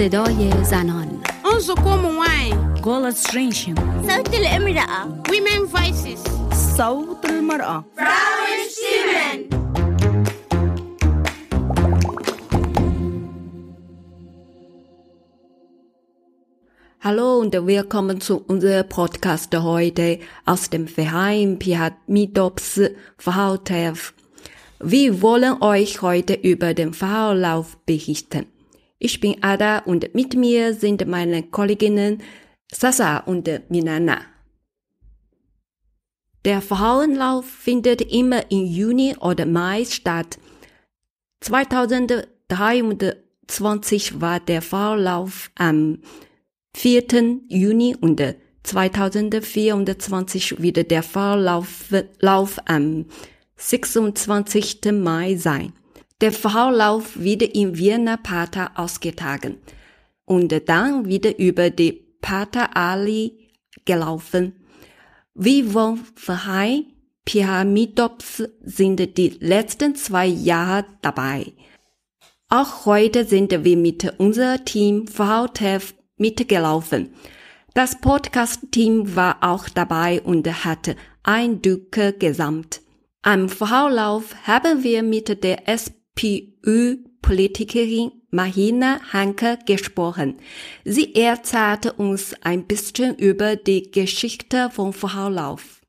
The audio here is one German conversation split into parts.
صدای زنان. صدای Golden Strinshin صوت الامرأة Women Voices. صوت المرأة Frauenstimmen Hallo und willkommen zu unserem Podcast heute aus dem Verein Pihamidops VHTF. Wir wollen euch heute über den Fahrlauf berichten. Ich bin Ada und mit mir sind meine Kolleginnen Sasa und Minana. Der Frauenlauf findet immer im Juni oder Mai statt. 2023 war der Frauenlauf am 4. Juni und 2024 wieder der Vorlauf Lauf am 26. Mai sein. Der Vorlauf wird in Wiener Pater ausgetragen und dann wieder über die Pater Ali gelaufen. Wie vom Verein Pyramidops sind die letzten zwei Jahre dabei. Auch heute sind wir mit unserem Team VTF mitgelaufen. Das Podcast-Team war auch dabei und hat Eindrücke gesammelt. Am Vorlauf haben wir mit der SPÖ-Politikerin Mahina Hanke gesprochen. Sie erzählte uns ein bisschen über die Geschichte vom Vorlauf.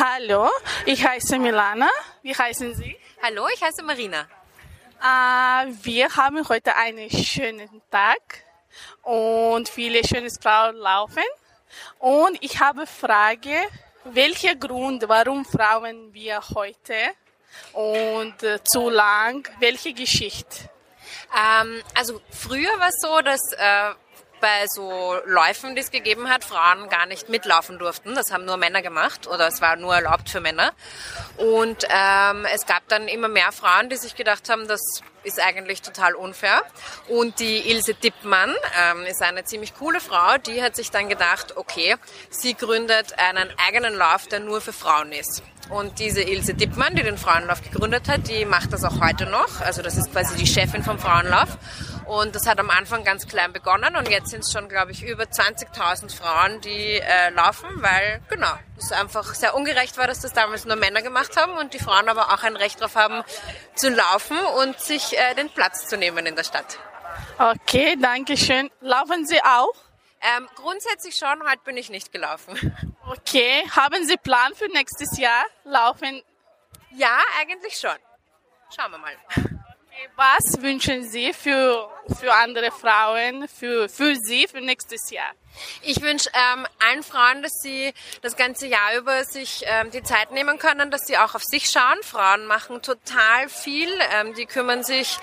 Hallo, ich heiße Milana. Wie heißen Sie? Hallo, ich heiße Marina. Äh, wir haben heute einen schönen Tag und viele schöne Frauen laufen. Und ich habe Frage, welcher Grund, warum Frauen wir heute und äh, zu lang, welche Geschichte? Ähm, also früher war es so, dass äh, bei so Läufen, die es gegeben hat, Frauen gar nicht mitlaufen durften. Das haben nur Männer gemacht oder es war nur erlaubt für Männer. Und ähm, es gab dann immer mehr Frauen, die sich gedacht haben, das ist eigentlich total unfair. Und die Ilse Dippmann ähm, ist eine ziemlich coole Frau, die hat sich dann gedacht, okay, sie gründet einen eigenen Lauf, der nur für Frauen ist. Und diese Ilse Dippmann, die den Frauenlauf gegründet hat, die macht das auch heute noch. Also das ist quasi die Chefin vom Frauenlauf. Und das hat am Anfang ganz klein begonnen und jetzt sind es schon, glaube ich, über 20.000 Frauen, die äh, laufen, weil, genau, es einfach sehr ungerecht war, dass das damals nur Männer gemacht haben und die Frauen aber auch ein Recht darauf haben, zu laufen und sich äh, den Platz zu nehmen in der Stadt. Okay, danke schön. Laufen Sie auch? Ähm, grundsätzlich schon, heute bin ich nicht gelaufen. Okay, haben Sie Plan für nächstes Jahr? Laufen? Ja, eigentlich schon. Schauen wir mal. Was wünschen Sie für, für andere Frauen, für, für Sie, für nächstes Jahr? Ich wünsche ähm, allen Frauen, dass sie das ganze Jahr über sich ähm, die Zeit nehmen können, dass sie auch auf sich schauen. Frauen machen total viel. Ähm, die kümmern sich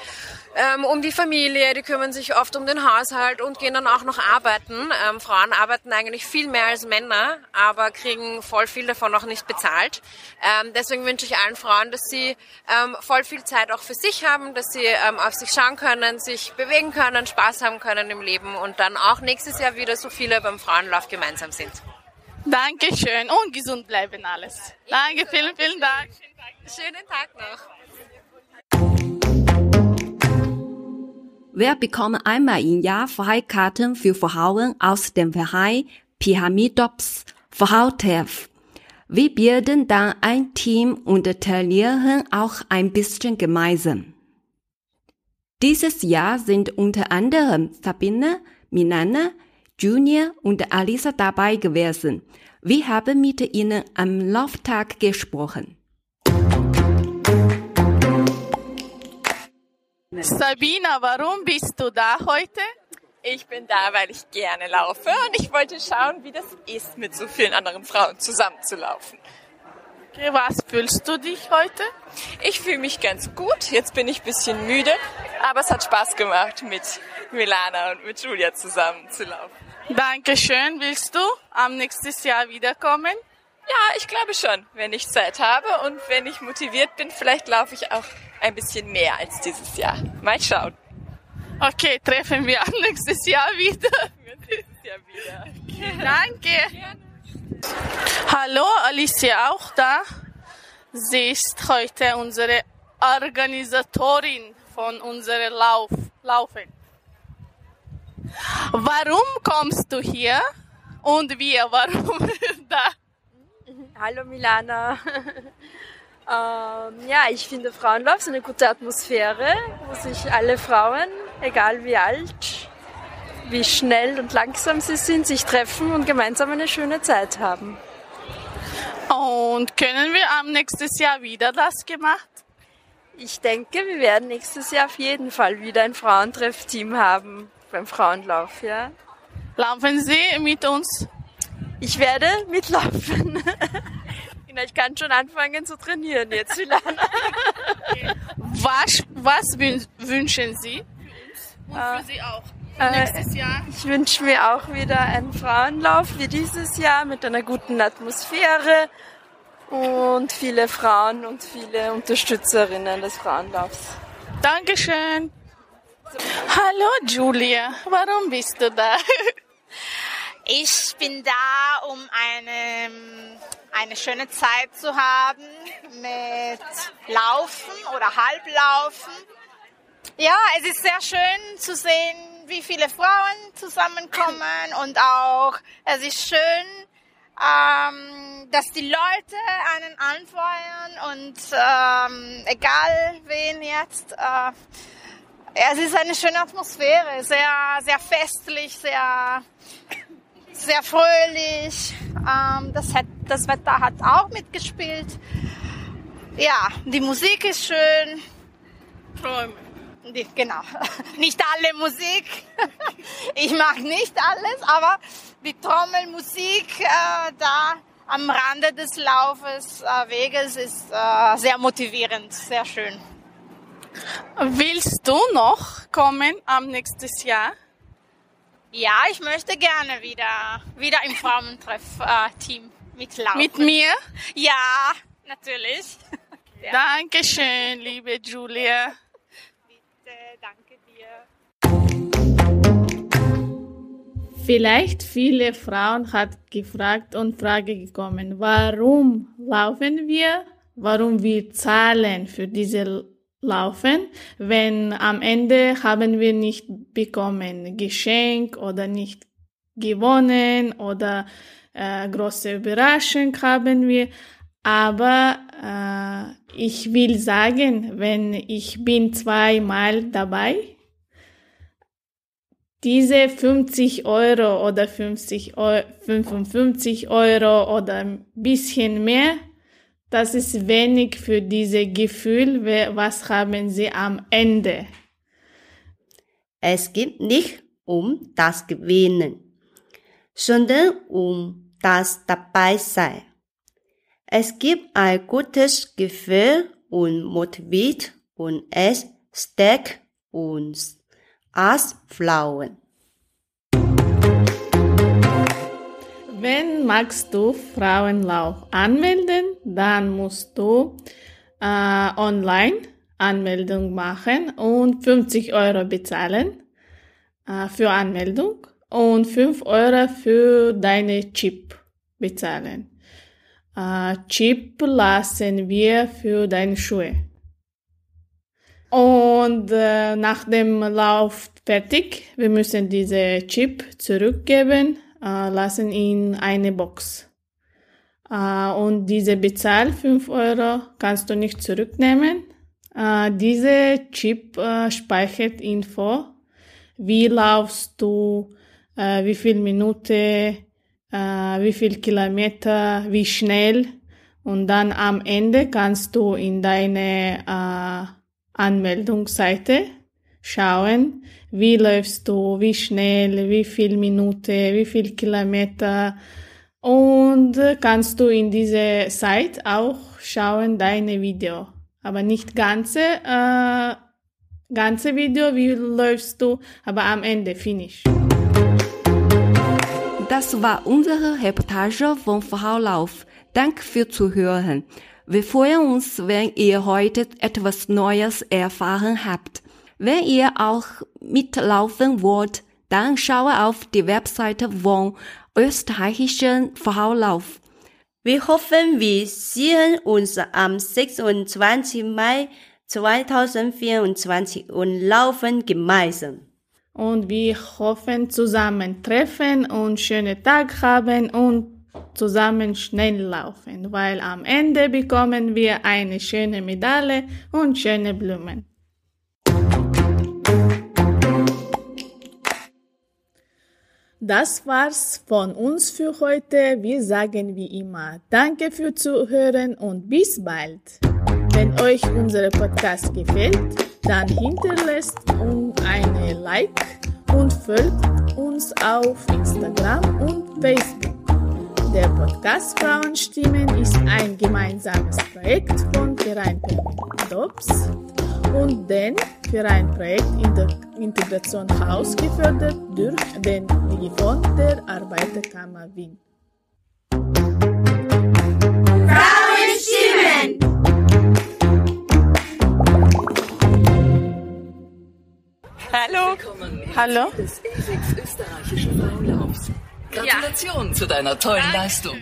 ähm, um die Familie, die kümmern sich oft um den Haushalt und gehen dann auch noch arbeiten. Ähm, Frauen arbeiten eigentlich viel mehr als Männer, aber kriegen voll viel davon noch nicht bezahlt. Ähm, deswegen wünsche ich allen Frauen, dass sie ähm, voll viel Zeit auch für sich haben, dass sie ähm, auf sich schauen können, sich bewegen können, Spaß haben können im Leben und dann auch nächstes Jahr wieder so viele beim Frauenlauf gemeinsam sind. Dankeschön und gesund bleiben alles. Danke, vielen, vielen Dank. Schönen Tag noch. Wir bekommen einmal im Jahr Freikarten für Frauen aus dem Verein Pyramidops Frautev. Wir bilden dann ein Team und trainieren auch ein bisschen gemeinsam. Dieses Jahr sind unter anderem Sabine, Minana, Junior und Alisa dabei gewesen. Wir haben mit ihnen am Lauftag gesprochen. Sabina, warum bist du da heute? Ich bin da, weil ich gerne laufe und ich wollte schauen, wie das ist, mit so vielen anderen Frauen zusammenzulaufen. Okay, was fühlst du dich heute? Ich fühle mich ganz gut. Jetzt bin ich ein bisschen müde, aber es hat Spaß gemacht, mit Milana und mit Julia zusammen zu laufen. Dankeschön. Willst du am nächsten Jahr wiederkommen? Ja, ich glaube schon, wenn ich Zeit habe und wenn ich motiviert bin, vielleicht laufe ich auch ein bisschen mehr als dieses Jahr. Mal schauen. Okay, treffen wir am nächsten Jahr wieder. Nächstes Jahr wieder. Danke. Hallo, Alicia auch da. Sie ist heute unsere Organisatorin von unserem Lauf, Laufen. Warum kommst du hier? Und wir, warum da? Hallo Milana. ähm, ja, ich finde Frauenlauf ist eine gute Atmosphäre, wo sich alle Frauen, egal wie alt, wie schnell und langsam sie sind, sich treffen und gemeinsam eine schöne Zeit haben. Und können wir am nächsten Jahr wieder das gemacht? Ich denke, wir werden nächstes Jahr auf jeden Fall wieder ein Frauentreffteam haben beim Frauenlauf, ja. Laufen Sie mit uns? Ich werde mitlaufen. Ich kann schon anfangen zu trainieren jetzt, Milana. Was, was wün- wünschen Sie? Und für Sie auch. Nächstes Jahr. Ich wünsche mir auch wieder einen Frauenlauf wie dieses Jahr mit einer guten Atmosphäre und viele Frauen und viele Unterstützerinnen des Frauenlaufs. Dankeschön. Hallo Julia, warum bist du da? Ich bin da, um eine, eine schöne Zeit zu haben mit Laufen oder Halblaufen. Ja, es ist sehr schön zu sehen, wie viele Frauen zusammenkommen und auch es ist schön, ähm, dass die Leute einen anfeuern und ähm, egal wen jetzt, äh, es ist eine schöne Atmosphäre, sehr, sehr festlich, sehr, sehr fröhlich. Ähm, das, hat, das Wetter hat auch mitgespielt. Ja, die Musik ist schön. Träume. Genau. Nicht alle Musik. Ich mag nicht alles, aber die Trommelmusik äh, da am Rande des Laufes, äh, Weges ist äh, sehr motivierend, sehr schön. Willst du noch kommen am nächsten Jahr? Ja, ich möchte gerne wieder, wieder im Frauentreff-Team mitlaufen. Mit mir? Ja, natürlich. Dankeschön, liebe Julia. Bitte, danke dir. Vielleicht viele Frauen hat gefragt und Frage gekommen, warum laufen wir? Warum wir zahlen für diese Laufen, wenn am Ende haben wir nicht bekommen Geschenk oder nicht gewonnen oder äh, große Überraschung haben wir. Aber äh, ich will sagen, wenn ich bin zweimal dabei, diese 50 Euro oder 50 Eu 55 Euro oder ein bisschen mehr, das ist wenig für diese Gefühl, was haben sie am Ende. Es geht nicht um das Gewinnen, sondern um das Dabeisein. Es gibt ein gutes Gefühl und motiviert und es stärkt uns als Frauen. Wenn magst du Frauenlauf anmelden, dann musst du äh, online Anmeldung machen und 50 Euro bezahlen äh, für Anmeldung und 5 Euro für deine Chip bezahlen. Äh, Chip lassen wir für deine Schuhe. Und äh, nach dem Lauf fertig, wir müssen diese Chip zurückgeben, äh, lassen in eine Box. Äh, und diese Bezahl 5 Euro kannst du nicht zurücknehmen. Äh, diese Chip äh, speichert Info, wie laufst du, äh, wie viel Minute, äh, wie viel Kilometer, wie schnell. Und dann am Ende kannst du in deine äh, Anmeldungsseite schauen, wie läufst du, wie schnell, wie viel Minute, wie viel Kilometer. Und kannst du in diese Seite auch schauen deine Video. Aber nicht ganze, äh, ganze Video, wie läufst du, aber am Ende finish. Das war unsere Reportage von Frau Lauf. Danke für Zuhören. Wir freuen uns, wenn ihr heute etwas Neues erfahren habt. Wenn ihr auch mitlaufen wollt, dann schaue auf die Webseite von österreichischen Frau Lauf. Wir hoffen, wir sehen uns am 26. Mai 2024 und laufen gemeinsam. Und wir hoffen zusammen treffen und schönen Tag haben und zusammen schnell laufen, weil am Ende bekommen wir eine schöne Medaille und schöne Blumen. Das war's von uns für heute. Wir sagen wie immer Danke für Zuhören und bis bald. Wenn euch unser Podcast gefällt, dann hinterlasst uns eine Like und folgt uns auf Instagram und Facebook. Der Podcast Frauenstimmen ist ein gemeinsames Projekt von Verein Dobbs und den Vereinprojekt in der Integration Haus gefördert durch den Digifond der Arbeiterkammer Wien. Hallo. Hallo. des E6 österreichischen Frauenlaufs. Gratulation zu deiner tollen Leistung.